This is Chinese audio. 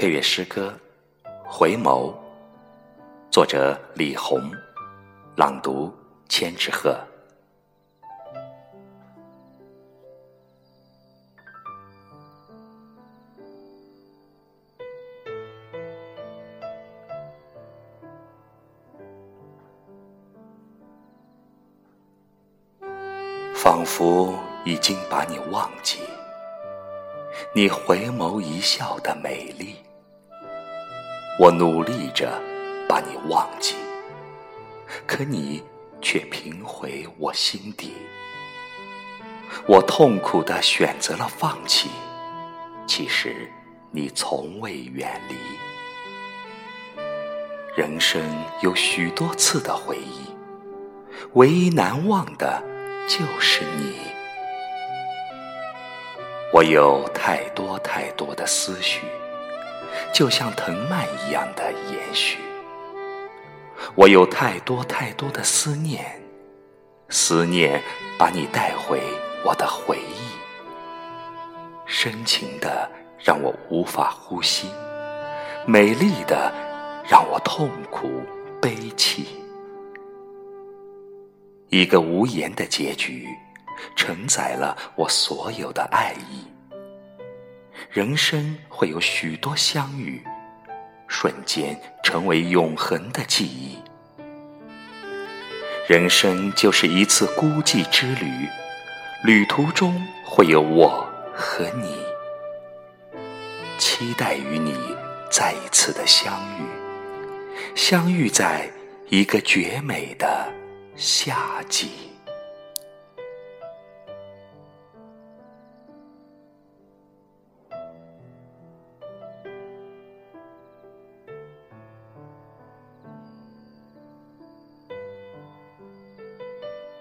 配乐诗歌《回眸》，作者李红，朗读千纸鹤。仿佛已经把你忘记，你回眸一笑的美丽。我努力着把你忘记，可你却平回我心底。我痛苦的选择了放弃，其实你从未远离。人生有许多次的回忆，唯一难忘的就是你。我有太多太多的思绪。就像藤蔓一样的延续，我有太多太多的思念，思念把你带回我的回忆，深情的让我无法呼吸，美丽的让我痛苦悲泣，一个无言的结局，承载了我所有的爱意。人生会有许多相遇，瞬间成为永恒的记忆。人生就是一次孤寂之旅，旅途中会有我和你，期待与你再一次的相遇，相遇在一个绝美的夏季。